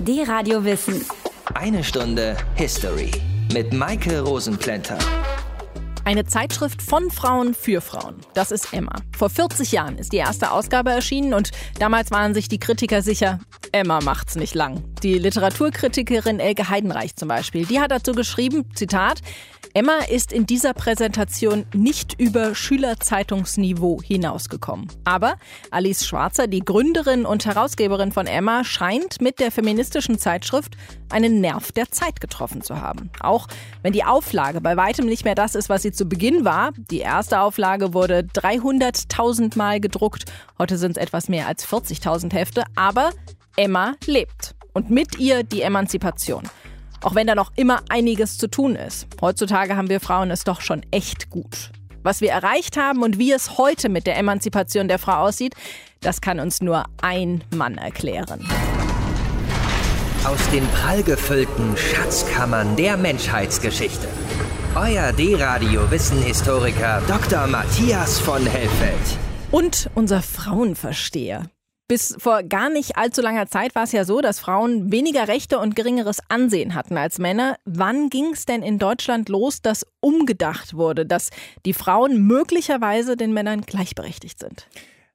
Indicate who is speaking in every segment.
Speaker 1: Die Radio Wissen.
Speaker 2: Eine Stunde History mit Maike Rosenplanter.
Speaker 3: Eine Zeitschrift von Frauen für Frauen. Das ist Emma. Vor 40 Jahren ist die erste Ausgabe erschienen und damals waren sich die Kritiker sicher, Emma macht's nicht lang. Die Literaturkritikerin Elke Heidenreich zum Beispiel, die hat dazu geschrieben, Zitat, Emma ist in dieser Präsentation nicht über Schülerzeitungsniveau hinausgekommen. Aber Alice Schwarzer, die Gründerin und Herausgeberin von Emma, scheint mit der feministischen Zeitschrift einen Nerv der Zeit getroffen zu haben. Auch wenn die Auflage bei weitem nicht mehr das ist, was sie zu Beginn war. Die erste Auflage wurde 300.000 Mal gedruckt. Heute sind es etwas mehr als 40.000 Hefte. Aber Emma lebt. Und mit ihr die Emanzipation. Auch wenn da noch immer einiges zu tun ist. Heutzutage haben wir Frauen es doch schon echt gut. Was wir erreicht haben und wie es heute mit der Emanzipation der Frau aussieht, das kann uns nur ein Mann erklären.
Speaker 2: Aus den prallgefüllten Schatzkammern der Menschheitsgeschichte. Euer D-Radio-Wissenhistoriker Dr. Matthias von Hellfeld.
Speaker 3: Und unser Frauenversteher. Bis vor gar nicht allzu langer Zeit war es ja so, dass Frauen weniger Rechte und geringeres Ansehen hatten als Männer. Wann ging es denn in Deutschland los, dass umgedacht wurde, dass die Frauen möglicherweise den Männern gleichberechtigt sind?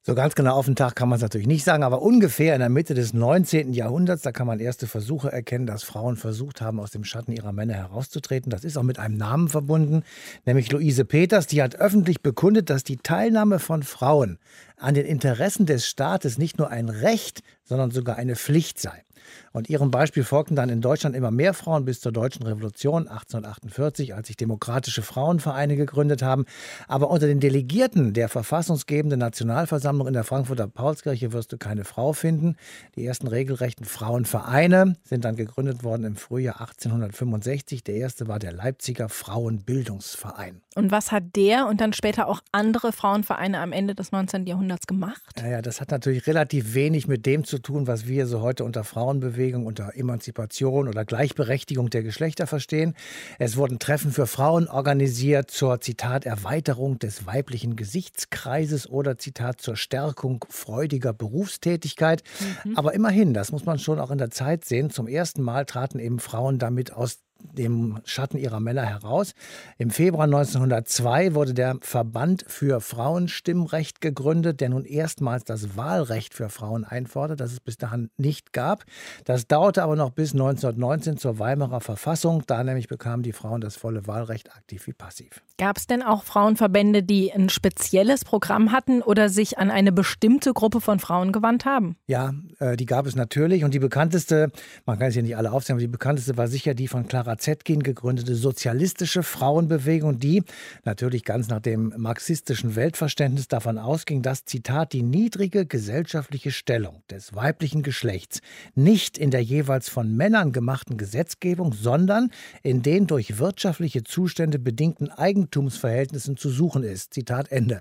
Speaker 4: So ganz genau auf den Tag kann man es natürlich nicht sagen, aber ungefähr in der Mitte des 19. Jahrhunderts, da kann man erste Versuche erkennen, dass Frauen versucht haben, aus dem Schatten ihrer Männer herauszutreten. Das ist auch mit einem Namen verbunden, nämlich Luise Peters. Die hat öffentlich bekundet, dass die Teilnahme von Frauen an den Interessen des Staates nicht nur ein Recht, sondern sogar eine Pflicht sei. Und ihrem Beispiel folgten dann in Deutschland immer mehr Frauen bis zur Deutschen Revolution 1848, als sich demokratische Frauenvereine gegründet haben. Aber unter den Delegierten der verfassungsgebenden Nationalversammlung in der Frankfurter Paulskirche wirst du keine Frau finden. Die ersten regelrechten Frauenvereine sind dann gegründet worden im Frühjahr 1865. Der erste war der Leipziger Frauenbildungsverein.
Speaker 3: Und was hat der und dann später auch andere Frauenvereine am Ende des 19. Jahrhunderts gemacht?
Speaker 4: Naja, das hat natürlich relativ wenig mit dem zu tun, was wir so heute unter Frauenbewegung, unter Emanzipation oder Gleichberechtigung der Geschlechter verstehen. Es wurden Treffen für Frauen organisiert zur Zitat Erweiterung des weiblichen Gesichtskreises oder Zitat zur Stärkung freudiger Berufstätigkeit. Mhm. Aber immerhin, das muss man schon auch in der Zeit sehen, zum ersten Mal traten eben Frauen damit aus dem Schatten ihrer Männer heraus. Im Februar 1902 wurde der Verband für Frauenstimmrecht gegründet, der nun erstmals das Wahlrecht für Frauen einfordert, das es bis dahin nicht gab. Das dauerte aber noch bis 1919 zur Weimarer Verfassung. Da nämlich bekamen die Frauen das volle Wahlrecht, aktiv wie passiv.
Speaker 3: Gab es denn auch Frauenverbände, die ein spezielles Programm hatten oder sich an eine bestimmte Gruppe von Frauen gewandt haben?
Speaker 4: Ja, äh, die gab es natürlich. Und die bekannteste, man kann es hier nicht alle aufzählen, aber die bekannteste war sicher die von Clara Zetkin gegründete sozialistische Frauenbewegung, die natürlich ganz nach dem marxistischen Weltverständnis davon ausging, dass, Zitat, die niedrige gesellschaftliche Stellung des weiblichen Geschlechts nicht in der jeweils von Männern gemachten Gesetzgebung, sondern in den durch wirtschaftliche Zustände bedingten Eigen Eigentumsverhältnissen zu suchen ist. Zitat Ende.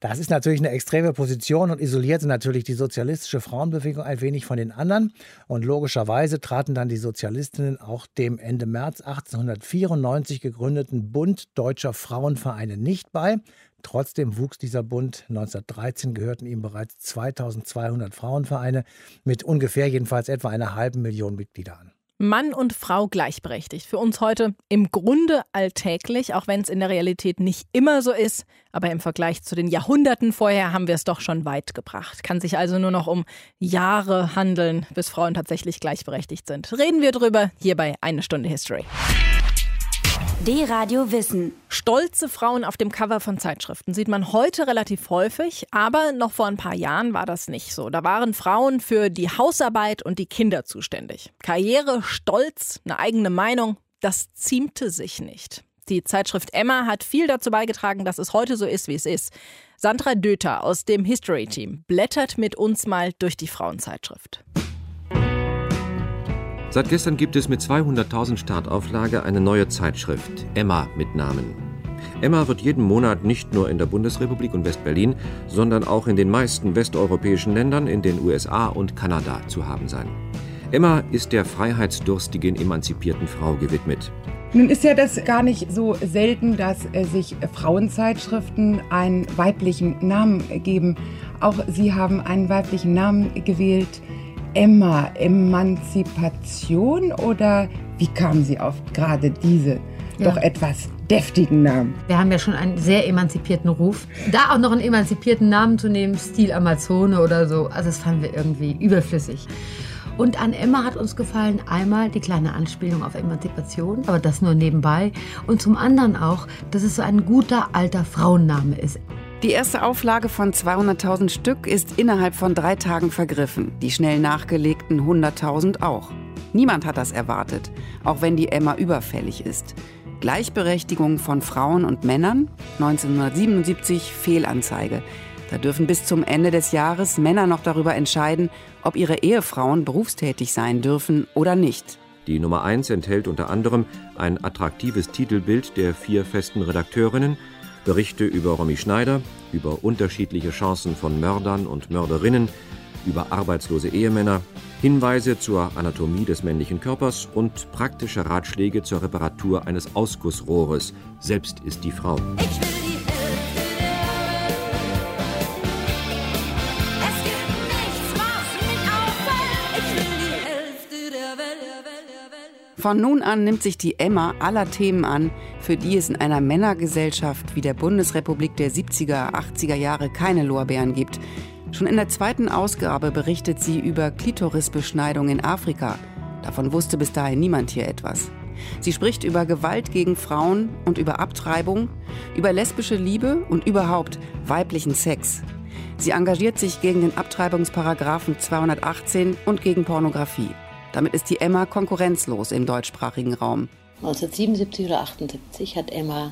Speaker 4: Das ist natürlich eine extreme Position und isolierte natürlich die sozialistische Frauenbewegung ein wenig von den anderen. Und logischerweise traten dann die Sozialistinnen auch dem Ende März 1894 gegründeten Bund Deutscher Frauenvereine nicht bei. Trotzdem wuchs dieser Bund. 1913 gehörten ihm bereits 2200 Frauenvereine mit ungefähr jedenfalls etwa einer halben Million Mitglieder an.
Speaker 3: Mann und Frau gleichberechtigt. Für uns heute im Grunde alltäglich, auch wenn es in der Realität nicht immer so ist. Aber im Vergleich zu den Jahrhunderten vorher haben wir es doch schon weit gebracht. Kann sich also nur noch um Jahre handeln, bis Frauen tatsächlich gleichberechtigt sind. Reden wir drüber hier bei Eine Stunde History.
Speaker 1: D-Radio Wissen.
Speaker 3: Stolze Frauen auf dem Cover von Zeitschriften sieht man heute relativ häufig, aber noch vor ein paar Jahren war das nicht so. Da waren Frauen für die Hausarbeit und die Kinder zuständig. Karriere, Stolz, eine eigene Meinung, das ziemte sich nicht. Die Zeitschrift Emma hat viel dazu beigetragen, dass es heute so ist, wie es ist. Sandra Döter aus dem History Team blättert mit uns mal durch die Frauenzeitschrift.
Speaker 5: Seit gestern gibt es mit 200.000 Startauflage eine neue Zeitschrift, Emma mit Namen. Emma wird jeden Monat nicht nur in der Bundesrepublik und West-Berlin, sondern auch in den meisten westeuropäischen Ländern, in den USA und Kanada zu haben sein. Emma ist der freiheitsdurstigen, emanzipierten Frau gewidmet.
Speaker 6: Nun ist ja das gar nicht so selten, dass äh, sich Frauenzeitschriften einen weiblichen Namen geben. Auch Sie haben einen weiblichen Namen gewählt. Emma Emanzipation oder wie kam sie auf gerade diese ja. doch etwas deftigen Namen?
Speaker 1: Wir haben ja schon einen sehr emanzipierten Ruf. Da auch noch einen emanzipierten Namen zu nehmen, Stil Amazone oder so, also das fanden wir irgendwie überflüssig. Und an Emma hat uns gefallen einmal die kleine Anspielung auf Emanzipation, aber das nur nebenbei. Und zum anderen auch, dass es so ein guter alter Frauenname ist.
Speaker 7: Die erste Auflage von 200.000 Stück ist innerhalb von drei Tagen vergriffen. Die schnell nachgelegten 100.000 auch. Niemand hat das erwartet, auch wenn die Emma überfällig ist. Gleichberechtigung von Frauen und Männern? 1977 Fehlanzeige. Da dürfen bis zum Ende des Jahres Männer noch darüber entscheiden, ob ihre Ehefrauen berufstätig sein dürfen oder nicht.
Speaker 5: Die Nummer 1 enthält unter anderem ein attraktives Titelbild der vier festen Redakteurinnen, Berichte über Romy Schneider, über unterschiedliche Chancen von Mördern und Mörderinnen, über arbeitslose Ehemänner, Hinweise zur Anatomie des männlichen Körpers und praktische Ratschläge zur Reparatur eines Ausgussrohres. Selbst ist die Frau.
Speaker 7: Von nun an nimmt sich die Emma aller Themen an, für die es in einer Männergesellschaft wie der Bundesrepublik der 70er, 80er Jahre keine Lorbeeren gibt. Schon in der zweiten Ausgabe berichtet sie über Klitorisbeschneidung in Afrika. Davon wusste bis dahin niemand hier etwas. Sie spricht über Gewalt gegen Frauen und über Abtreibung, über lesbische Liebe und überhaupt weiblichen Sex. Sie engagiert sich gegen den Abtreibungsparagraphen 218 und gegen Pornografie. Damit ist die Emma konkurrenzlos im deutschsprachigen Raum.
Speaker 8: 1977 oder 78 hat Emma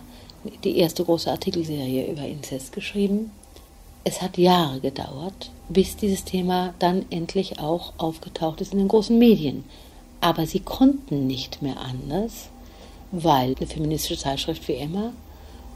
Speaker 8: die erste große Artikelserie über Inzest geschrieben. Es hat Jahre gedauert, bis dieses Thema dann endlich auch aufgetaucht ist in den großen Medien. Aber sie konnten nicht mehr anders, weil eine feministische Zeitschrift wie Emma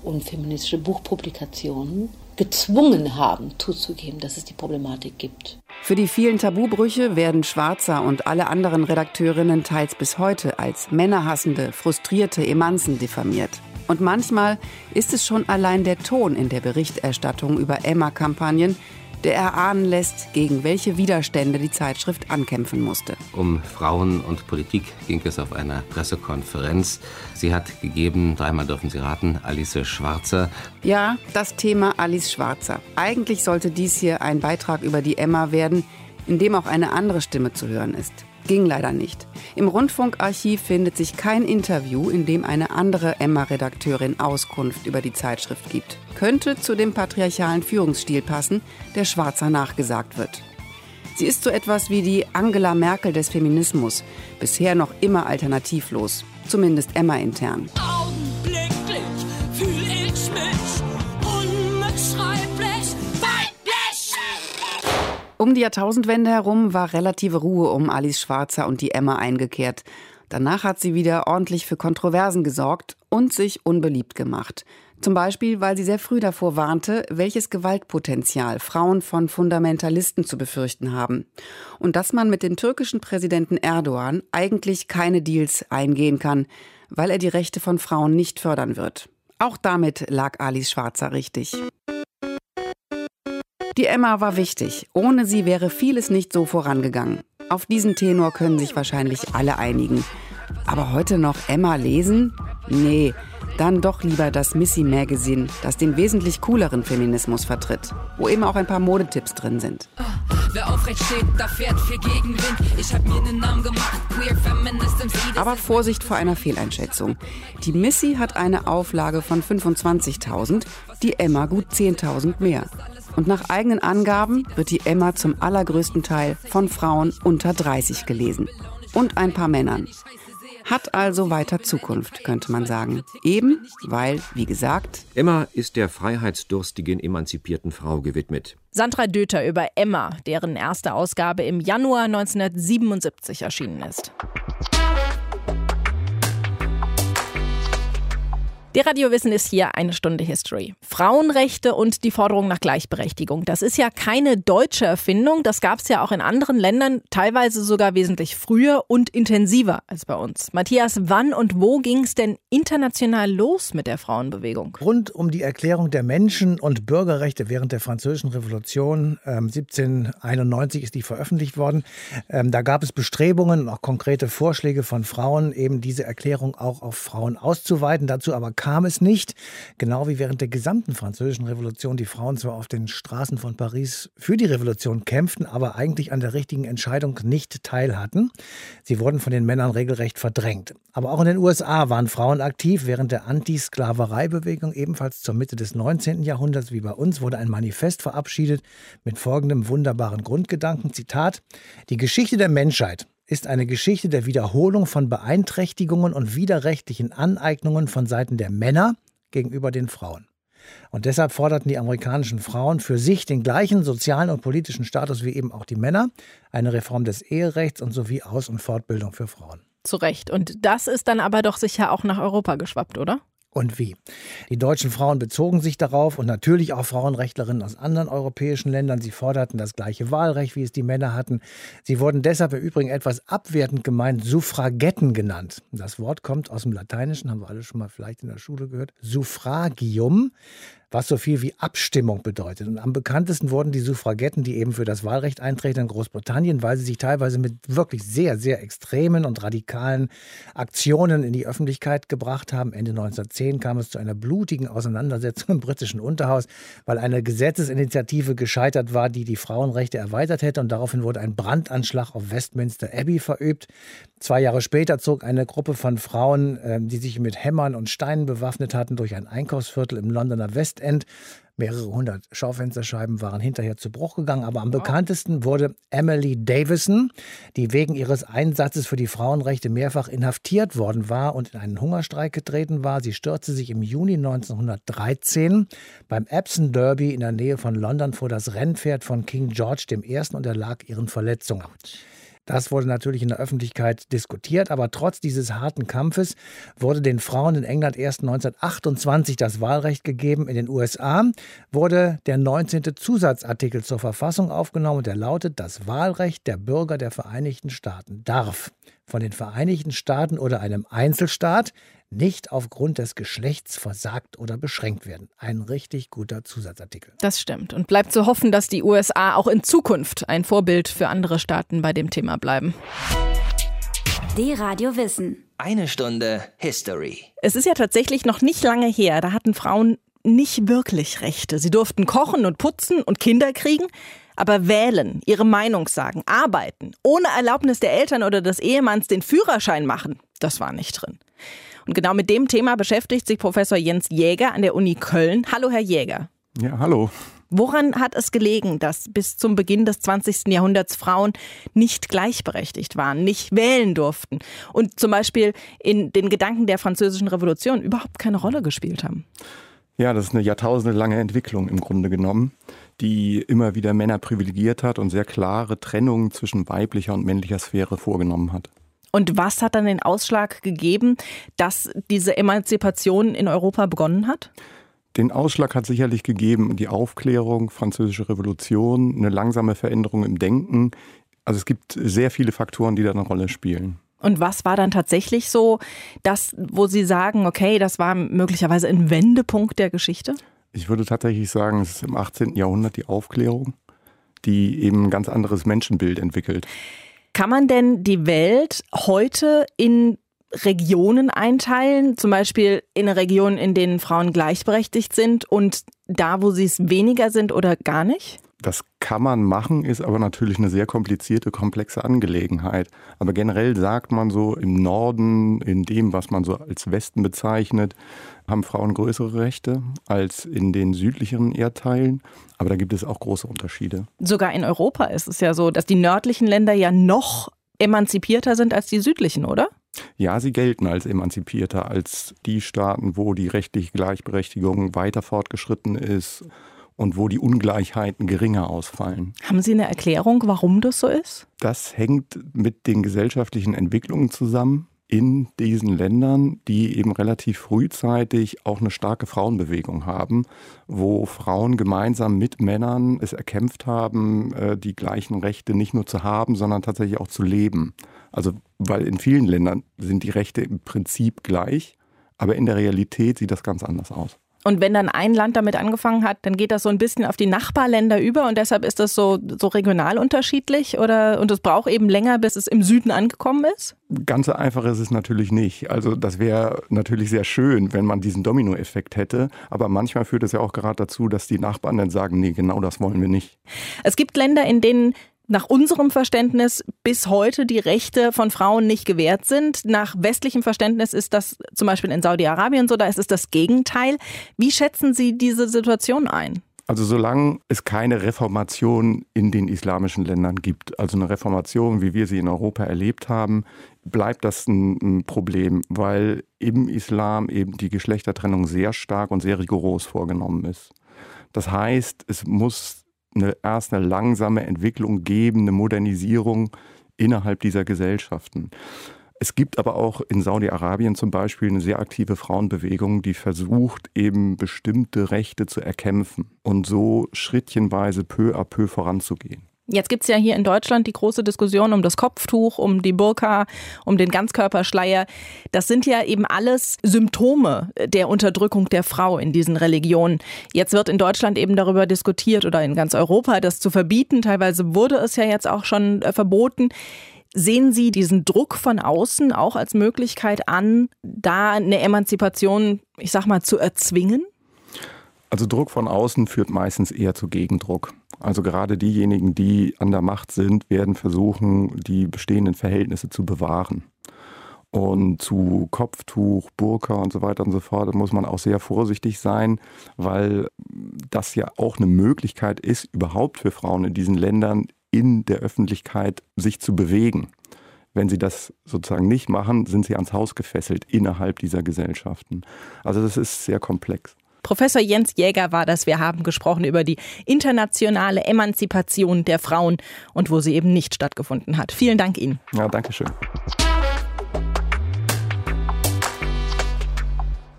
Speaker 8: und feministische Buchpublikationen gezwungen haben, zuzugeben, dass es die Problematik gibt.
Speaker 7: Für die vielen Tabubrüche werden Schwarzer und alle anderen Redakteurinnen teils bis heute als männerhassende, frustrierte Emanzen diffamiert. Und manchmal ist es schon allein der Ton in der Berichterstattung über Emma-Kampagnen, der erahnen lässt, gegen welche Widerstände die Zeitschrift ankämpfen musste.
Speaker 9: Um Frauen und Politik ging es auf einer Pressekonferenz. Sie hat gegeben, dreimal dürfen Sie raten, Alice Schwarzer.
Speaker 7: Ja, das Thema Alice Schwarzer. Eigentlich sollte dies hier ein Beitrag über die Emma werden, in dem auch eine andere Stimme zu hören ist. Ging leider nicht. Im Rundfunkarchiv findet sich kein Interview, in dem eine andere Emma-Redakteurin Auskunft über die Zeitschrift gibt. Könnte zu dem patriarchalen Führungsstil passen, der Schwarzer nachgesagt wird. Sie ist so etwas wie die Angela Merkel des Feminismus, bisher noch immer alternativlos, zumindest Emma intern. Um die Jahrtausendwende herum war relative Ruhe um Alice Schwarzer und die Emma eingekehrt. Danach hat sie wieder ordentlich für Kontroversen gesorgt und sich unbeliebt gemacht. Zum Beispiel, weil sie sehr früh davor warnte, welches Gewaltpotenzial Frauen von Fundamentalisten zu befürchten haben. Und dass man mit dem türkischen Präsidenten Erdogan eigentlich keine Deals eingehen kann, weil er die Rechte von Frauen nicht fördern wird. Auch damit lag Alice Schwarzer richtig. Die Emma war wichtig. Ohne sie wäre vieles nicht so vorangegangen. Auf diesen Tenor können sich wahrscheinlich alle einigen. Aber heute noch Emma lesen? Nee, dann doch lieber das Missy Magazine, das den wesentlich cooleren Feminismus vertritt, wo eben auch ein paar Modetipps drin sind. Wer aufrecht steht, da fährt viel Gegenwind. Ich hab mir einen Namen gemacht, Queer Feminist im Aber Vorsicht vor einer Fehleinschätzung. Die Missy hat eine Auflage von 25.000, die Emma gut 10.000 mehr. Und nach eigenen Angaben wird die Emma zum allergrößten Teil von Frauen unter 30 gelesen. Und ein paar Männern. Hat also weiter Zukunft, könnte man sagen. Eben, weil, wie gesagt,
Speaker 5: Emma ist der freiheitsdurstigen, emanzipierten Frau gewidmet.
Speaker 3: Sandra Döter über Emma, deren erste Ausgabe im Januar 1977 erschienen ist. Die Radiowissen ist hier eine Stunde History. Frauenrechte und die Forderung nach Gleichberechtigung. Das ist ja keine deutsche Erfindung. Das gab es ja auch in anderen Ländern, teilweise sogar wesentlich früher und intensiver als bei uns. Matthias, wann und wo ging es denn international los mit der Frauenbewegung?
Speaker 4: Rund um die Erklärung der Menschen- und Bürgerrechte während der Französischen Revolution ähm, 1791 ist die veröffentlicht worden. Ähm, da gab es Bestrebungen und auch konkrete Vorschläge von Frauen, eben diese Erklärung auch auf Frauen auszuweiten. Dazu aber kam es nicht. Genau wie während der gesamten französischen Revolution die Frauen zwar auf den Straßen von Paris für die Revolution kämpften, aber eigentlich an der richtigen Entscheidung nicht teilhatten. Sie wurden von den Männern regelrecht verdrängt. Aber auch in den USA waren Frauen aktiv. Während der Anti-Sklaverei-Bewegung ebenfalls zur Mitte des 19. Jahrhunderts wie bei uns wurde ein Manifest verabschiedet mit folgendem wunderbaren Grundgedanken. Zitat, die Geschichte der Menschheit ist eine Geschichte der Wiederholung von Beeinträchtigungen und widerrechtlichen Aneignungen von Seiten der Männer gegenüber den Frauen. Und deshalb forderten die amerikanischen Frauen für sich den gleichen sozialen und politischen Status wie eben auch die Männer, eine Reform des Eherechts und sowie Aus- und Fortbildung für Frauen.
Speaker 3: Zu Recht. Und das ist dann aber doch sicher auch nach Europa geschwappt, oder?
Speaker 4: Und wie. Die deutschen Frauen bezogen sich darauf und natürlich auch Frauenrechtlerinnen aus anderen europäischen Ländern. Sie forderten das gleiche Wahlrecht, wie es die Männer hatten. Sie wurden deshalb im Übrigen etwas abwertend gemeint Suffragetten genannt. Das Wort kommt aus dem Lateinischen, haben wir alle schon mal vielleicht in der Schule gehört. Suffragium was so viel wie Abstimmung bedeutet. Und am bekanntesten wurden die Suffragetten, die eben für das Wahlrecht eintreten in Großbritannien, weil sie sich teilweise mit wirklich sehr, sehr extremen und radikalen Aktionen in die Öffentlichkeit gebracht haben. Ende 1910 kam es zu einer blutigen Auseinandersetzung im britischen Unterhaus, weil eine Gesetzesinitiative gescheitert war, die die Frauenrechte erweitert hätte. Und daraufhin wurde ein Brandanschlag auf Westminster Abbey verübt. Zwei Jahre später zog eine Gruppe von Frauen, ähm, die sich mit Hämmern und Steinen bewaffnet hatten, durch ein Einkaufsviertel im Londoner West End. Mehrere hundert Schaufensterscheiben waren hinterher zu Bruch gegangen, aber am bekanntesten wurde Emily Davison, die wegen ihres Einsatzes für die Frauenrechte mehrfach inhaftiert worden war und in einen Hungerstreik getreten war. Sie stürzte sich im Juni 1913 beim Epsom Derby in der Nähe von London vor das Rennpferd von King George I. und erlag ihren Verletzungen. Das wurde natürlich in der Öffentlichkeit diskutiert, aber trotz dieses harten Kampfes wurde den Frauen in England erst 1928 das Wahlrecht gegeben. In den USA wurde der 19. Zusatzartikel zur Verfassung aufgenommen und der lautet, das Wahlrecht der Bürger der Vereinigten Staaten darf von den Vereinigten Staaten oder einem Einzelstaat nicht aufgrund des Geschlechts versagt oder beschränkt werden. Ein richtig guter Zusatzartikel.
Speaker 3: Das stimmt. Und bleibt zu hoffen, dass die USA auch in Zukunft ein Vorbild für andere Staaten bei dem Thema bleiben.
Speaker 10: Die Radio Wissen.
Speaker 2: Eine Stunde History.
Speaker 3: Es ist ja tatsächlich noch nicht lange her, da hatten Frauen nicht wirklich Rechte. Sie durften kochen und putzen und Kinder kriegen, aber wählen, ihre Meinung sagen, arbeiten, ohne Erlaubnis der Eltern oder des Ehemanns den Führerschein machen, das war nicht drin. Und genau mit dem Thema beschäftigt sich Professor Jens Jäger an der Uni Köln. Hallo, Herr Jäger.
Speaker 11: Ja, hallo.
Speaker 3: Woran hat es gelegen, dass bis zum Beginn des 20. Jahrhunderts Frauen nicht gleichberechtigt waren, nicht wählen durften und zum Beispiel in den Gedanken der Französischen Revolution überhaupt keine Rolle gespielt haben?
Speaker 11: Ja, das ist eine jahrtausendelange Entwicklung im Grunde genommen, die immer wieder Männer privilegiert hat und sehr klare Trennungen zwischen weiblicher und männlicher Sphäre vorgenommen hat.
Speaker 3: Und was hat dann den Ausschlag gegeben, dass diese Emanzipation in Europa begonnen hat?
Speaker 11: Den Ausschlag hat sicherlich gegeben die Aufklärung, französische Revolution, eine langsame Veränderung im Denken. Also es gibt sehr viele Faktoren, die da eine Rolle spielen.
Speaker 3: Und was war dann tatsächlich so, das, wo Sie sagen, okay, das war möglicherweise ein Wendepunkt der Geschichte?
Speaker 11: Ich würde tatsächlich sagen, es ist im 18. Jahrhundert die Aufklärung, die eben ein ganz anderes Menschenbild entwickelt.
Speaker 3: Kann man denn die Welt heute in Regionen einteilen, zum Beispiel in Regionen, in denen Frauen gleichberechtigt sind und da, wo sie es weniger sind oder gar nicht?
Speaker 11: Das kann man machen, ist aber natürlich eine sehr komplizierte, komplexe Angelegenheit. Aber generell sagt man so, im Norden, in dem, was man so als Westen bezeichnet, haben Frauen größere Rechte als in den südlicheren Erdteilen. Aber da gibt es auch große Unterschiede.
Speaker 3: Sogar in Europa ist es ja so, dass die nördlichen Länder ja noch emanzipierter sind als die südlichen, oder?
Speaker 11: Ja, sie gelten als emanzipierter als die Staaten, wo die rechtliche Gleichberechtigung weiter fortgeschritten ist und wo die Ungleichheiten geringer ausfallen.
Speaker 3: Haben Sie eine Erklärung, warum das so ist?
Speaker 11: Das hängt mit den gesellschaftlichen Entwicklungen zusammen. in diesen Ländern, die eben relativ frühzeitig auch eine starke Frauenbewegung haben, wo Frauen gemeinsam mit Männern es erkämpft haben, äh, die gleichen Rechte nicht nur zu haben, sondern tatsächlich auch zu leben. Also weil in vielen Ländern sind die Rechte im Prinzip gleich, aber in der Realität sieht das ganz anders aus.
Speaker 3: Und wenn dann ein Land damit angefangen hat, dann geht das so ein bisschen auf die Nachbarländer über und deshalb ist das so, so regional unterschiedlich oder und es braucht eben länger, bis es im Süden angekommen ist?
Speaker 11: Ganz so einfach ist es natürlich nicht. Also das wäre natürlich sehr schön, wenn man diesen Dominoeffekt hätte, aber manchmal führt es ja auch gerade dazu, dass die Nachbarn dann sagen, nee, genau das wollen wir nicht.
Speaker 3: Es gibt Länder, in denen nach unserem Verständnis bis heute die Rechte von Frauen nicht gewährt sind. Nach westlichem Verständnis ist das zum Beispiel in Saudi-Arabien so, da ist es das Gegenteil. Wie schätzen Sie diese Situation ein?
Speaker 11: Also solange es keine Reformation in den islamischen Ländern gibt, also eine Reformation, wie wir sie in Europa erlebt haben, bleibt das ein, ein Problem, weil im Islam eben die Geschlechtertrennung sehr stark und sehr rigoros vorgenommen ist. Das heißt, es muss eine, erst eine langsame Entwicklung geben, eine Modernisierung innerhalb dieser Gesellschaften. Es gibt aber auch in Saudi-Arabien zum Beispiel eine sehr aktive Frauenbewegung, die versucht, eben bestimmte Rechte zu erkämpfen und so schrittchenweise peu à peu voranzugehen.
Speaker 3: Jetzt gibt es ja hier in Deutschland die große Diskussion um das Kopftuch, um die Burka, um den Ganzkörperschleier. Das sind ja eben alles Symptome der Unterdrückung der Frau in diesen Religionen. Jetzt wird in Deutschland eben darüber diskutiert oder in ganz Europa, das zu verbieten. Teilweise wurde es ja jetzt auch schon äh, verboten. Sehen Sie diesen Druck von außen auch als Möglichkeit an, da eine Emanzipation, ich sag mal, zu erzwingen?
Speaker 11: Also Druck von außen führt meistens eher zu Gegendruck. Also gerade diejenigen, die an der Macht sind, werden versuchen, die bestehenden Verhältnisse zu bewahren. Und zu Kopftuch, Burka und so weiter und so fort, da muss man auch sehr vorsichtig sein, weil das ja auch eine Möglichkeit ist, überhaupt für Frauen in diesen Ländern in der Öffentlichkeit sich zu bewegen. Wenn sie das sozusagen nicht machen, sind sie ans Haus gefesselt innerhalb dieser Gesellschaften. Also das ist sehr komplex.
Speaker 3: Professor Jens Jäger war das. Wir haben gesprochen über die internationale Emanzipation der Frauen und wo sie eben nicht stattgefunden hat. Vielen Dank Ihnen.
Speaker 11: Ja, danke schön.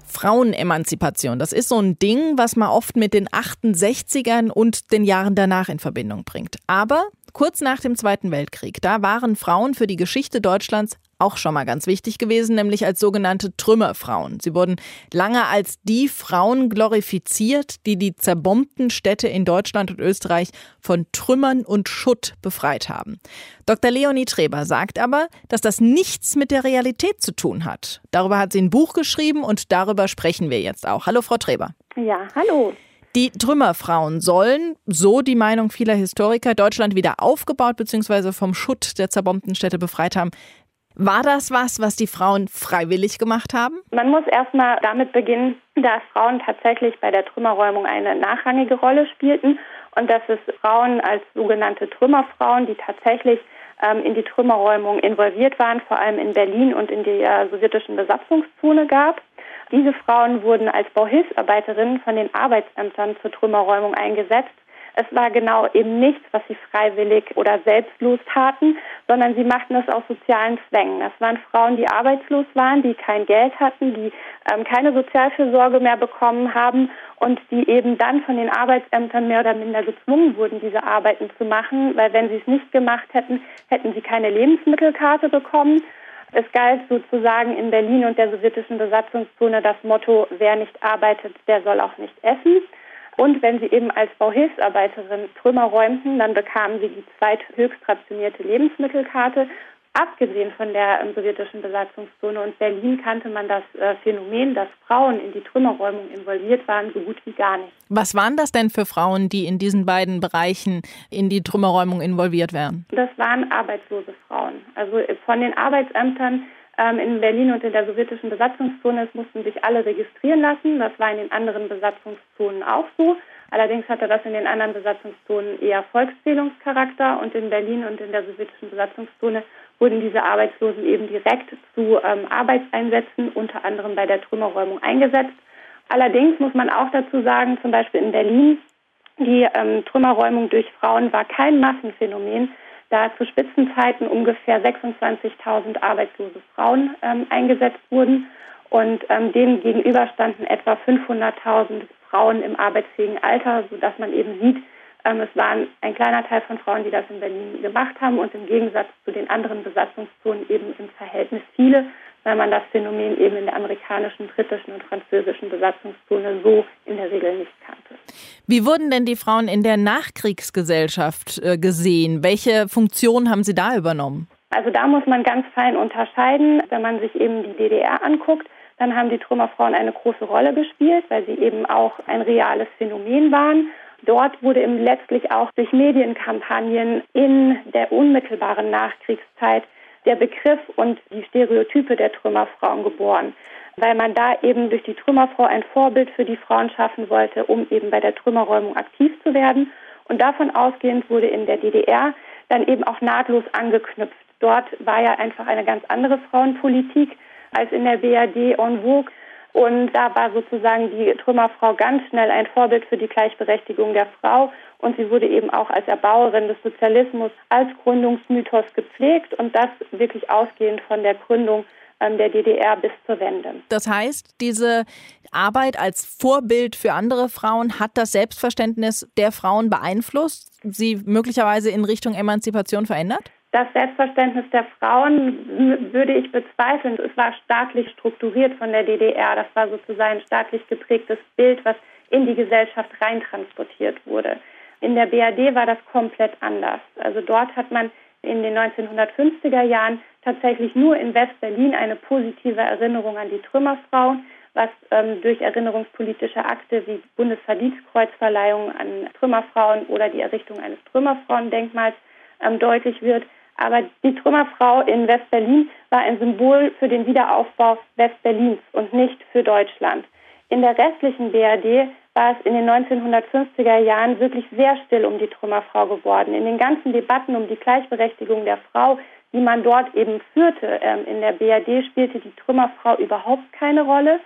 Speaker 3: Frauenemanzipation. Das ist so ein Ding, was man oft mit den 68ern und den Jahren danach in Verbindung bringt. Aber kurz nach dem Zweiten Weltkrieg, da waren Frauen für die Geschichte Deutschlands auch schon mal ganz wichtig gewesen, nämlich als sogenannte Trümmerfrauen. Sie wurden lange als die Frauen glorifiziert, die die zerbombten Städte in Deutschland und Österreich von Trümmern und Schutt befreit haben. Dr. Leonie Treber sagt aber, dass das nichts mit der Realität zu tun hat. Darüber hat sie ein Buch geschrieben und darüber sprechen wir jetzt auch. Hallo, Frau Treber.
Speaker 12: Ja, hallo.
Speaker 3: Die Trümmerfrauen sollen, so die Meinung vieler Historiker, Deutschland wieder aufgebaut bzw. vom Schutt der zerbombten Städte befreit haben. War das was, was die Frauen freiwillig gemacht haben?
Speaker 12: Man muss erstmal damit beginnen, dass Frauen tatsächlich bei der Trümmerräumung eine nachrangige Rolle spielten und dass es Frauen als sogenannte Trümmerfrauen, die tatsächlich ähm, in die Trümmerräumung involviert waren, vor allem in Berlin und in der sowjetischen Besatzungszone gab. Diese Frauen wurden als Bauhilfsarbeiterinnen von den Arbeitsämtern zur Trümmerräumung eingesetzt es war genau eben nichts, was sie freiwillig oder selbstlos taten, sondern sie machten es aus sozialen Zwängen. Das waren Frauen, die arbeitslos waren, die kein Geld hatten, die ähm, keine Sozialfürsorge mehr bekommen haben und die eben dann von den Arbeitsämtern mehr oder minder gezwungen wurden, diese Arbeiten zu machen, weil wenn sie es nicht gemacht hätten, hätten sie keine Lebensmittelkarte bekommen. Es galt sozusagen in Berlin und der sowjetischen Besatzungszone das Motto, wer nicht arbeitet, der soll auch nicht essen. Und wenn sie eben als Bauhilfsarbeiterin Trümmer räumten, dann bekamen sie die zweithöchst rationierte Lebensmittelkarte. Abgesehen von der ähm, sowjetischen Besatzungszone und Berlin kannte man das äh, Phänomen, dass Frauen in die Trümmerräumung involviert waren, so gut wie gar nicht.
Speaker 3: Was waren das denn für Frauen, die in diesen beiden Bereichen in die Trümmerräumung involviert wären?
Speaker 12: Das waren arbeitslose Frauen. Also äh, von den Arbeitsämtern ähm, in Berlin und in der sowjetischen Besatzungszone es mussten sich alle registrieren lassen. Das war in den anderen Besatzungszonen auch so. Allerdings hatte das in den anderen Besatzungszonen eher Volkszählungscharakter und in Berlin und in der sowjetischen Besatzungszone wurden diese Arbeitslosen eben direkt zu ähm, Arbeitseinsätzen, unter anderem bei der Trümmerräumung, eingesetzt. Allerdings muss man auch dazu sagen, zum Beispiel in Berlin, die ähm, Trümmerräumung durch Frauen war kein Massenphänomen. da zu Spitzenzeiten ungefähr 26.000 arbeitslose Frauen ähm, eingesetzt wurden und ähm, dem gegenüber standen etwa 500.000 Frauen im arbeitsfähigen Alter, sodass man eben sieht, es waren ein kleiner Teil von Frauen, die das in Berlin gemacht haben und im Gegensatz zu den anderen Besatzungszonen eben im Verhältnis viele, weil man das Phänomen eben in der amerikanischen, britischen und französischen Besatzungszone so in der Regel nicht kannte.
Speaker 3: Wie wurden denn die Frauen in der Nachkriegsgesellschaft äh, gesehen? Welche Funktion haben sie da übernommen?
Speaker 12: Also da muss man ganz fein unterscheiden, wenn man sich eben die DDR anguckt dann haben die Trümmerfrauen eine große Rolle gespielt, weil sie eben auch ein reales Phänomen waren. Dort wurde eben letztlich auch durch Medienkampagnen in der unmittelbaren Nachkriegszeit der Begriff und die Stereotype der Trümmerfrauen geboren, weil man da eben durch die Trümmerfrau ein Vorbild für die Frauen schaffen wollte, um eben bei der Trümmerräumung aktiv zu werden. Und davon ausgehend wurde in der DDR dann eben auch nahtlos angeknüpft. Dort war ja einfach eine ganz andere Frauenpolitik als in der BRD en vogue. Und da war sozusagen die Trümmerfrau ganz schnell ein Vorbild für die Gleichberechtigung der Frau. Und sie wurde eben auch als Erbauerin des Sozialismus als Gründungsmythos gepflegt und das wirklich ausgehend von der Gründung ähm, der DDR bis zur Wende.
Speaker 3: Das heißt, diese Arbeit als Vorbild für andere Frauen hat das Selbstverständnis der Frauen beeinflusst, sie möglicherweise in Richtung Emanzipation verändert?
Speaker 12: Das Selbstverständnis der Frauen würde ich bezweifeln. Es war staatlich strukturiert von der DDR. Das war sozusagen ein staatlich geprägtes Bild, was in die Gesellschaft reintransportiert wurde. In der BRD war das komplett anders. Also dort hat man in den 1950er Jahren tatsächlich nur in West-Berlin eine positive Erinnerung an die Trümmerfrauen, was ähm, durch erinnerungspolitische Akte wie Bundesverdienstkreuzverleihung an Trümmerfrauen oder die Errichtung eines Trümmerfrauendenkmals ähm, deutlich wird. Aber die Trümmerfrau in West-Berlin war ein Symbol für den Wiederaufbau West-Berlins und nicht für Deutschland. In der restlichen BRD war es in den 1950er Jahren wirklich sehr still um die Trümmerfrau geworden. In den ganzen Debatten um die Gleichberechtigung der Frau, die man dort eben führte, ähm, in der BRD spielte die Trümmerfrau überhaupt keine Rolle.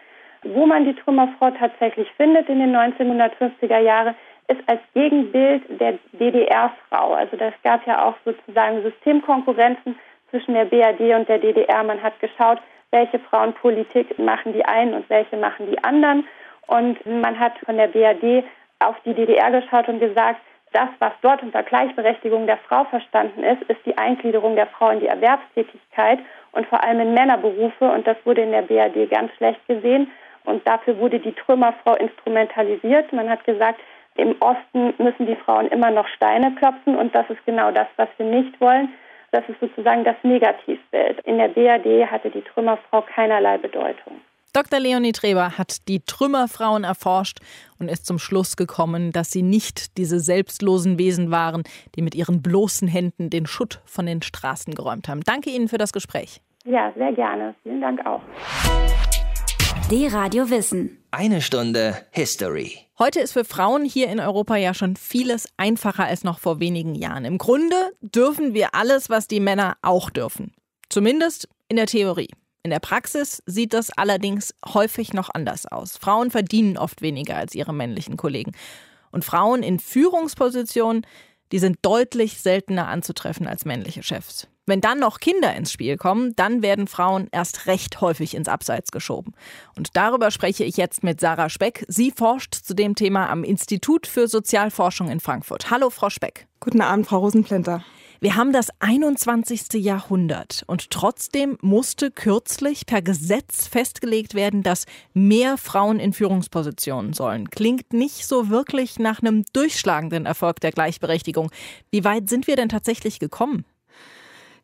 Speaker 12: Wo man die Trümmerfrau tatsächlich findet in den 1950er Jahren, ist als Gegenbild der DDR-Frau. Also das gab ja auch sozusagen Systemkonkurrenzen zwischen der BRD und der DDR. Man hat geschaut, welche Frauenpolitik machen die einen und welche machen die anderen. Und man hat von der BRD auf die DDR geschaut und gesagt, das, was dort unter Gleichberechtigung der Frau verstanden ist, ist die Eingliederung der Frau in die Erwerbstätigkeit und vor allem in Männerberufe. Und das wurde in der BRD ganz schlecht gesehen. Und dafür wurde die Trümmerfrau instrumentalisiert. Man hat gesagt, im Osten müssen die Frauen immer noch Steine klopfen und das ist genau das, was wir nicht wollen. Das ist sozusagen das Negativbild. In der BRD hatte die Trümmerfrau keinerlei Bedeutung.
Speaker 3: Dr. Leonie Treber hat die Trümmerfrauen erforscht und ist zum Schluss gekommen, dass sie nicht diese selbstlosen Wesen waren, die mit ihren bloßen Händen den Schutt von den Straßen geräumt haben. Danke Ihnen für das Gespräch.
Speaker 12: Ja, sehr gerne. Vielen Dank auch.
Speaker 10: D-Radio Wissen.
Speaker 2: Eine Stunde History.
Speaker 3: Heute ist für Frauen hier in Europa ja schon vieles einfacher als noch vor wenigen Jahren. Im Grunde dürfen wir alles, was die Männer auch dürfen. Zumindest in der Theorie. In der Praxis sieht das allerdings häufig noch anders aus. Frauen verdienen oft weniger als ihre männlichen Kollegen. Und Frauen in Führungspositionen, die sind deutlich seltener anzutreffen als männliche Chefs. Wenn dann noch Kinder ins Spiel kommen, dann werden Frauen erst recht häufig ins Abseits geschoben. Und darüber spreche ich jetzt mit Sarah Speck. Sie forscht zu dem Thema am Institut für Sozialforschung in Frankfurt. Hallo, Frau Speck.
Speaker 13: Guten Abend, Frau Rosenplinter.
Speaker 3: Wir haben das 21. Jahrhundert und trotzdem musste kürzlich per Gesetz festgelegt werden, dass mehr Frauen in Führungspositionen sollen. Klingt nicht so wirklich nach einem durchschlagenden Erfolg der Gleichberechtigung. Wie weit sind wir denn tatsächlich gekommen?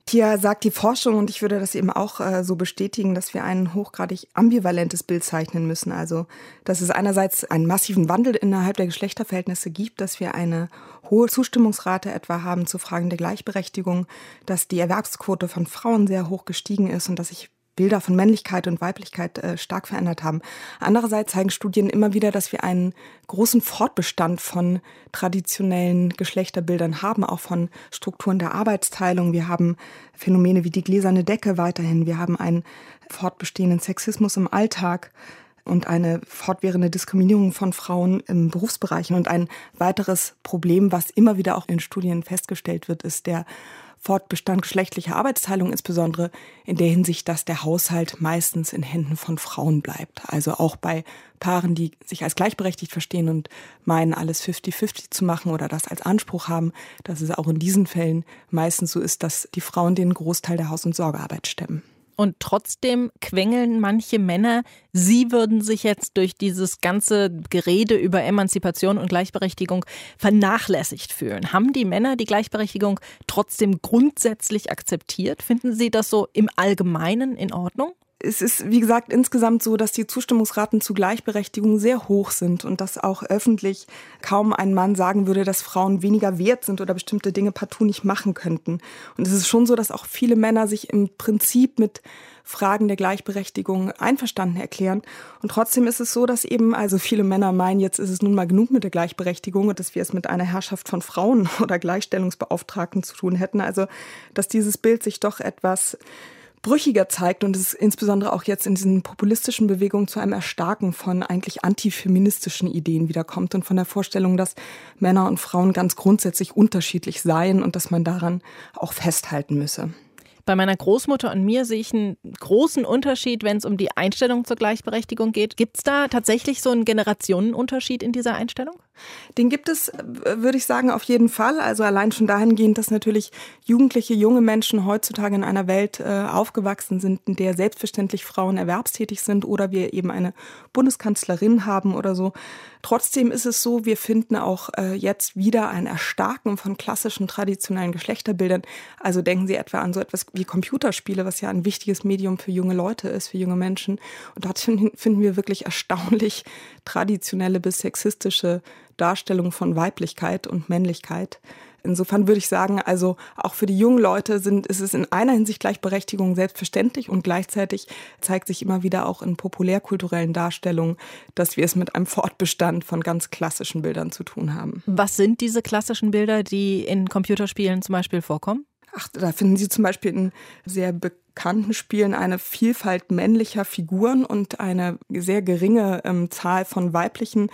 Speaker 13: Hier sagt die Forschung, und ich würde das eben auch äh, so bestätigen, dass wir ein hochgradig ambivalentes Bild zeichnen müssen. Also, dass es einerseits einen massiven Wandel innerhalb der Geschlechterverhältnisse gibt, dass wir eine hohe Zustimmungsrate etwa haben zu Fragen der Gleichberechtigung, dass die Erwerbsquote von Frauen sehr hoch gestiegen ist und dass sich Bilder von Männlichkeit und Weiblichkeit äh, stark verändert haben. Andererseits zeigen Studien immer wieder, dass wir einen großen Fortbestand von traditionellen Geschlechterbildern haben, auch von Strukturen der Arbeitsteilung. Wir haben Phänomene wie die gläserne Decke weiterhin. Wir haben einen fortbestehenden Sexismus im Alltag und eine fortwährende Diskriminierung von Frauen im Berufsbereich. Und ein weiteres Problem, was immer wieder auch in Studien festgestellt wird, ist der Fortbestand geschlechtlicher Arbeitsteilung, insbesondere in der Hinsicht, dass der Haushalt meistens in Händen von Frauen bleibt. Also auch bei Paaren, die sich als gleichberechtigt verstehen und meinen, alles 50-50 zu machen oder das als Anspruch haben, dass es auch in diesen Fällen meistens so ist, dass die Frauen den Großteil der Haus- und Sorgearbeit stemmen.
Speaker 3: Und trotzdem quengeln manche Männer, sie würden sich jetzt durch dieses ganze Gerede über Emanzipation und Gleichberechtigung vernachlässigt fühlen. Haben die Männer die Gleichberechtigung trotzdem grundsätzlich akzeptiert? Finden Sie das so im Allgemeinen in Ordnung?
Speaker 13: Es ist, wie gesagt, insgesamt so, dass die Zustimmungsraten zu Gleichberechtigung sehr hoch sind und dass auch öffentlich kaum ein Mann sagen würde, dass Frauen weniger wert sind oder bestimmte Dinge partout nicht machen könnten. Und es ist schon so, dass auch viele Männer sich im Prinzip mit Fragen der Gleichberechtigung einverstanden erklären. Und trotzdem ist es so, dass eben also viele Männer meinen, jetzt ist es nun mal genug mit der Gleichberechtigung und dass wir es mit einer Herrschaft von Frauen oder Gleichstellungsbeauftragten zu tun hätten. Also, dass dieses Bild sich doch etwas brüchiger zeigt und es insbesondere auch jetzt in diesen populistischen Bewegungen zu einem Erstarken von eigentlich antifeministischen Ideen wiederkommt und von der Vorstellung, dass Männer und Frauen ganz grundsätzlich unterschiedlich seien und dass man daran auch festhalten müsse.
Speaker 3: Bei meiner Großmutter und mir sehe ich einen großen Unterschied, wenn es um die Einstellung zur Gleichberechtigung geht. Gibt es da tatsächlich so einen Generationenunterschied in dieser Einstellung?
Speaker 13: Den gibt es, würde ich sagen, auf jeden Fall. Also allein schon dahingehend, dass natürlich jugendliche, junge Menschen heutzutage in einer Welt äh, aufgewachsen sind, in der selbstverständlich Frauen erwerbstätig sind oder wir eben eine Bundeskanzlerin haben oder so. Trotzdem ist es so, wir finden auch äh, jetzt wieder ein Erstarken von klassischen traditionellen Geschlechterbildern. Also denken Sie etwa an so etwas wie Computerspiele, was ja ein wichtiges Medium für junge Leute ist, für junge Menschen. Und dort finden wir wirklich erstaunlich traditionelle bis sexistische Darstellung von Weiblichkeit und Männlichkeit. Insofern würde ich sagen, also auch für die jungen Leute sind, ist es in einer Hinsicht Gleichberechtigung selbstverständlich und gleichzeitig zeigt sich immer wieder auch in populärkulturellen Darstellungen, dass wir es mit einem Fortbestand von ganz klassischen Bildern zu tun haben.
Speaker 3: Was sind diese klassischen Bilder, die in Computerspielen zum Beispiel vorkommen?
Speaker 13: Ach, da finden Sie zum Beispiel in sehr bekannten Spielen eine Vielfalt männlicher Figuren und eine sehr geringe ähm, Zahl von weiblichen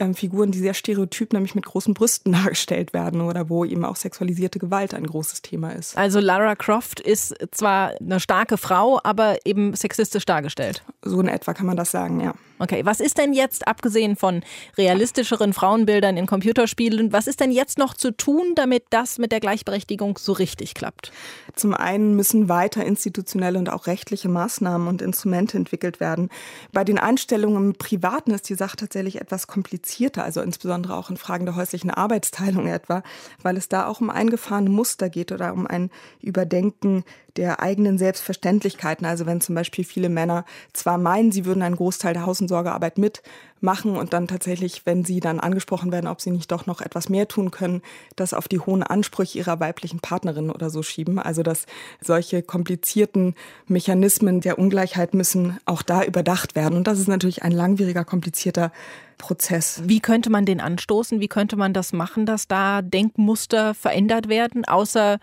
Speaker 13: ähm, Figuren, die sehr stereotyp, nämlich mit großen Brüsten dargestellt werden oder wo eben auch sexualisierte Gewalt ein großes Thema ist.
Speaker 3: Also Lara Croft ist zwar eine starke Frau, aber eben sexistisch dargestellt.
Speaker 13: So in etwa kann man das sagen, ja.
Speaker 3: Okay, was ist denn jetzt, abgesehen von realistischeren Frauenbildern in Computerspielen, was ist denn jetzt noch zu tun, damit das mit der Gleichberechtigung so richtig klappt?
Speaker 13: Zum einen müssen weiter institutionelle und auch rechtliche Maßnahmen und Instrumente entwickelt werden. Bei den Einstellungen im Privaten ist die Sache tatsächlich etwas komplizierter, also insbesondere auch in Fragen der häuslichen Arbeitsteilung etwa, weil es da auch um eingefahrene Muster geht oder um ein Überdenken der eigenen Selbstverständlichkeiten. Also wenn zum Beispiel viele Männer zwar meinen, sie würden einen Großteil der Haus- und Sorgearbeit mitmachen und dann tatsächlich, wenn sie dann angesprochen werden, ob sie nicht doch noch etwas mehr tun können, das auf die hohen Ansprüche ihrer weiblichen Partnerin oder so schieben. Also dass solche komplizierten Mechanismen der Ungleichheit müssen auch da überdacht werden. Und das ist natürlich ein langwieriger, komplizierter Prozess.
Speaker 3: Wie könnte man den anstoßen? Wie könnte man das machen, dass da Denkmuster verändert werden, außer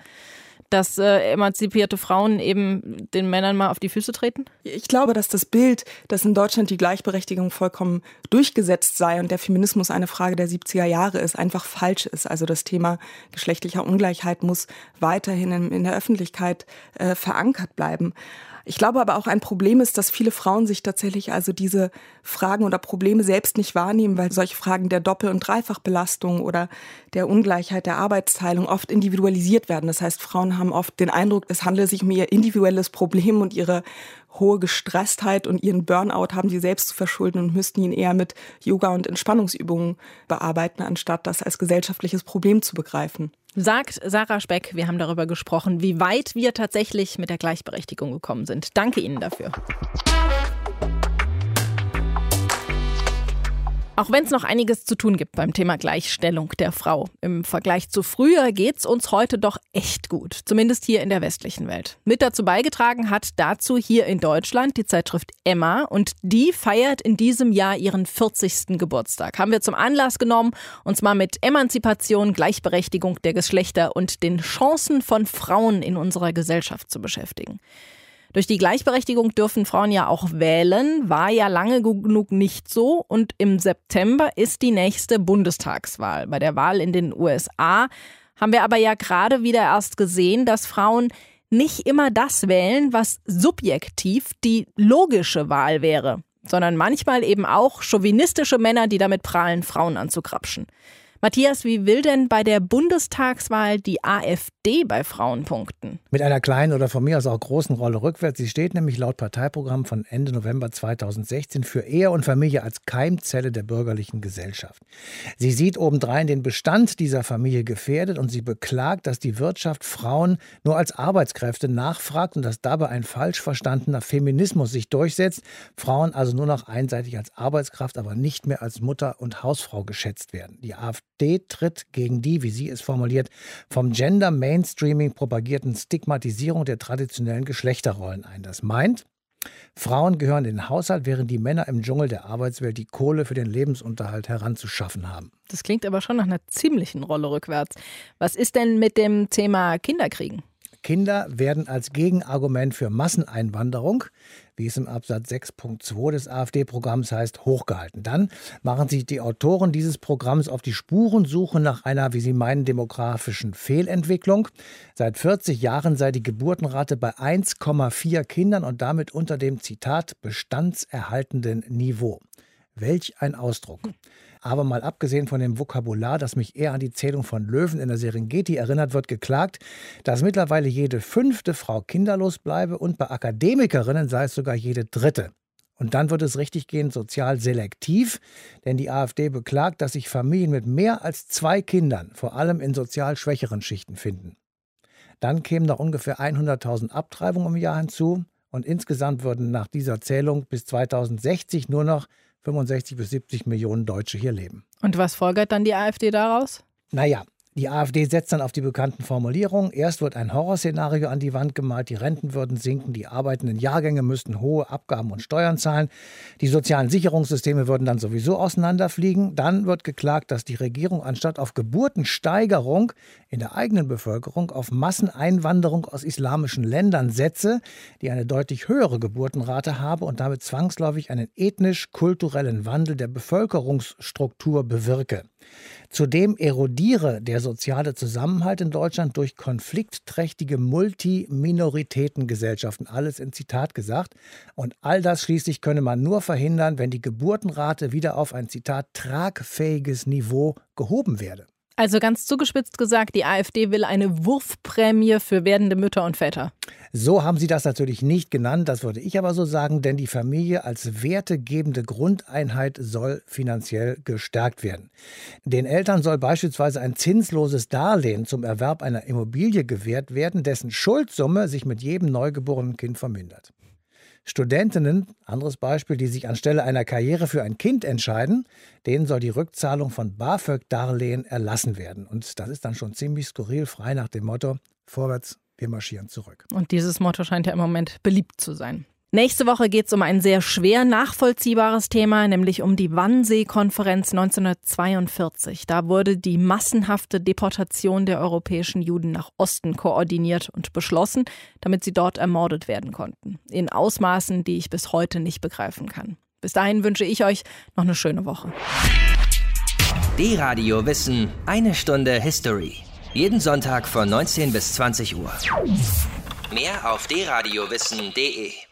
Speaker 3: dass äh, emanzipierte Frauen eben den Männern mal auf die Füße treten?
Speaker 13: Ich glaube, dass das Bild, dass in Deutschland die Gleichberechtigung vollkommen durchgesetzt sei und der Feminismus eine Frage der 70er Jahre ist, einfach falsch ist. Also das Thema geschlechtlicher Ungleichheit muss weiterhin in, in der Öffentlichkeit äh, verankert bleiben. Ich glaube aber auch ein Problem ist, dass viele Frauen sich tatsächlich also diese Fragen oder Probleme selbst nicht wahrnehmen, weil solche Fragen der Doppel- und Dreifachbelastung oder der Ungleichheit der Arbeitsteilung oft individualisiert werden. Das heißt, Frauen haben oft den Eindruck, es handle sich um ihr individuelles Problem und ihre hohe Gestresstheit und ihren Burnout haben sie selbst zu verschulden und müssten ihn eher mit Yoga und Entspannungsübungen bearbeiten, anstatt das als gesellschaftliches Problem zu begreifen.
Speaker 3: Sagt Sarah Speck, wir haben darüber gesprochen, wie weit wir tatsächlich mit der Gleichberechtigung gekommen sind. Danke Ihnen dafür. Auch wenn es noch einiges zu tun gibt beim Thema Gleichstellung der Frau. Im Vergleich zu früher geht es uns heute doch echt gut. Zumindest hier in der westlichen Welt. Mit dazu beigetragen hat dazu hier in Deutschland die Zeitschrift Emma. Und die feiert in diesem Jahr ihren 40. Geburtstag. Haben wir zum Anlass genommen, uns mal mit Emanzipation, Gleichberechtigung der Geschlechter und den Chancen von Frauen in unserer Gesellschaft zu beschäftigen. Durch die Gleichberechtigung dürfen Frauen ja auch wählen, war ja lange genug nicht so. Und im September ist die nächste Bundestagswahl. Bei der Wahl in den USA haben wir aber ja gerade wieder erst gesehen, dass Frauen nicht immer das wählen, was subjektiv die logische Wahl wäre, sondern manchmal eben auch chauvinistische Männer, die damit prahlen, Frauen anzukrapschen. Matthias, wie will denn bei der Bundestagswahl die AfD bei Frauen punkten?
Speaker 4: Mit einer kleinen oder von mir aus auch großen Rolle rückwärts. Sie steht nämlich laut Parteiprogramm von Ende November 2016 für Ehe und Familie als Keimzelle der bürgerlichen Gesellschaft. Sie sieht obendrein den Bestand dieser Familie gefährdet und sie beklagt, dass die Wirtschaft Frauen nur als Arbeitskräfte nachfragt und dass dabei ein falsch verstandener Feminismus sich durchsetzt. Frauen also nur noch einseitig als Arbeitskraft, aber nicht mehr als Mutter und Hausfrau geschätzt werden. Die AfD AfD tritt gegen die, wie sie es formuliert, vom Gender Mainstreaming propagierten Stigmatisierung der traditionellen Geschlechterrollen ein. Das meint, Frauen gehören in den Haushalt, während die Männer im Dschungel der Arbeitswelt die Kohle für den Lebensunterhalt heranzuschaffen haben.
Speaker 3: Das klingt aber schon nach einer ziemlichen Rolle rückwärts. Was ist denn mit dem Thema Kinderkriegen?
Speaker 4: Kinder werden als Gegenargument für Masseneinwanderung, wie es im Absatz 6.2 des AfD-Programms heißt, hochgehalten. Dann machen sich die Autoren dieses Programms auf die Spurensuche nach einer, wie sie meinen, demografischen Fehlentwicklung. Seit 40 Jahren sei die Geburtenrate bei 1,4 Kindern und damit unter dem Zitat bestandserhaltenden Niveau. Welch ein Ausdruck. Aber mal abgesehen von dem Vokabular, das mich eher an die Zählung von Löwen in der Serengeti erinnert, wird geklagt, dass mittlerweile jede fünfte Frau kinderlos bleibe und bei Akademikerinnen sei es sogar jede dritte. Und dann wird es richtig gehen, sozial selektiv, denn die AfD beklagt, dass sich Familien mit mehr als zwei Kindern vor allem in sozial schwächeren Schichten finden. Dann kämen noch ungefähr 100.000 Abtreibungen im Jahr hinzu und insgesamt würden nach dieser Zählung bis 2060 nur noch 65 bis 70 Millionen Deutsche hier leben.
Speaker 3: Und was folgert dann die AfD daraus?
Speaker 4: Naja, die AfD setzt dann auf die bekannten Formulierungen. Erst wird ein Horrorszenario an die Wand gemalt, die Renten würden sinken, die arbeitenden Jahrgänge müssten hohe Abgaben und Steuern zahlen, die sozialen Sicherungssysteme würden dann sowieso auseinanderfliegen. Dann wird geklagt, dass die Regierung anstatt auf Geburtensteigerung in der eigenen Bevölkerung auf Masseneinwanderung aus islamischen Ländern setze, die eine deutlich höhere Geburtenrate habe und damit zwangsläufig einen ethnisch-kulturellen Wandel der Bevölkerungsstruktur bewirke. Zudem erodiere der soziale Zusammenhalt in Deutschland durch konfliktträchtige Multiminoritätengesellschaften. Alles in Zitat gesagt. Und all das schließlich könne man nur verhindern, wenn die Geburtenrate wieder auf ein Zitat tragfähiges Niveau gehoben werde.
Speaker 3: Also ganz zugespitzt gesagt, die AfD will eine Wurfprämie für werdende Mütter und Väter.
Speaker 4: So haben sie das natürlich nicht genannt, das würde ich aber so sagen, denn die Familie als wertegebende Grundeinheit soll finanziell gestärkt werden. Den Eltern soll beispielsweise ein zinsloses Darlehen zum Erwerb einer Immobilie gewährt werden, dessen Schuldsumme sich mit jedem neugeborenen Kind vermindert. Studentinnen, anderes Beispiel, die sich anstelle einer Karriere für ein Kind entscheiden, denen soll die Rückzahlung von BAföG-Darlehen erlassen werden. Und das ist dann schon ziemlich skurril, frei nach dem Motto, vorwärts, wir marschieren zurück.
Speaker 3: Und dieses Motto scheint ja im Moment beliebt zu sein. Nächste Woche geht es um ein sehr schwer nachvollziehbares Thema, nämlich um die Wannsee-Konferenz 1942. Da wurde die massenhafte Deportation der europäischen Juden nach Osten koordiniert und beschlossen, damit sie dort ermordet werden konnten. In Ausmaßen, die ich bis heute nicht begreifen kann. Bis dahin wünsche ich euch noch eine schöne Woche.
Speaker 2: D-Radio Wissen, eine Stunde History. Jeden Sonntag von 19 bis 20 Uhr. Mehr auf dradiowissen.de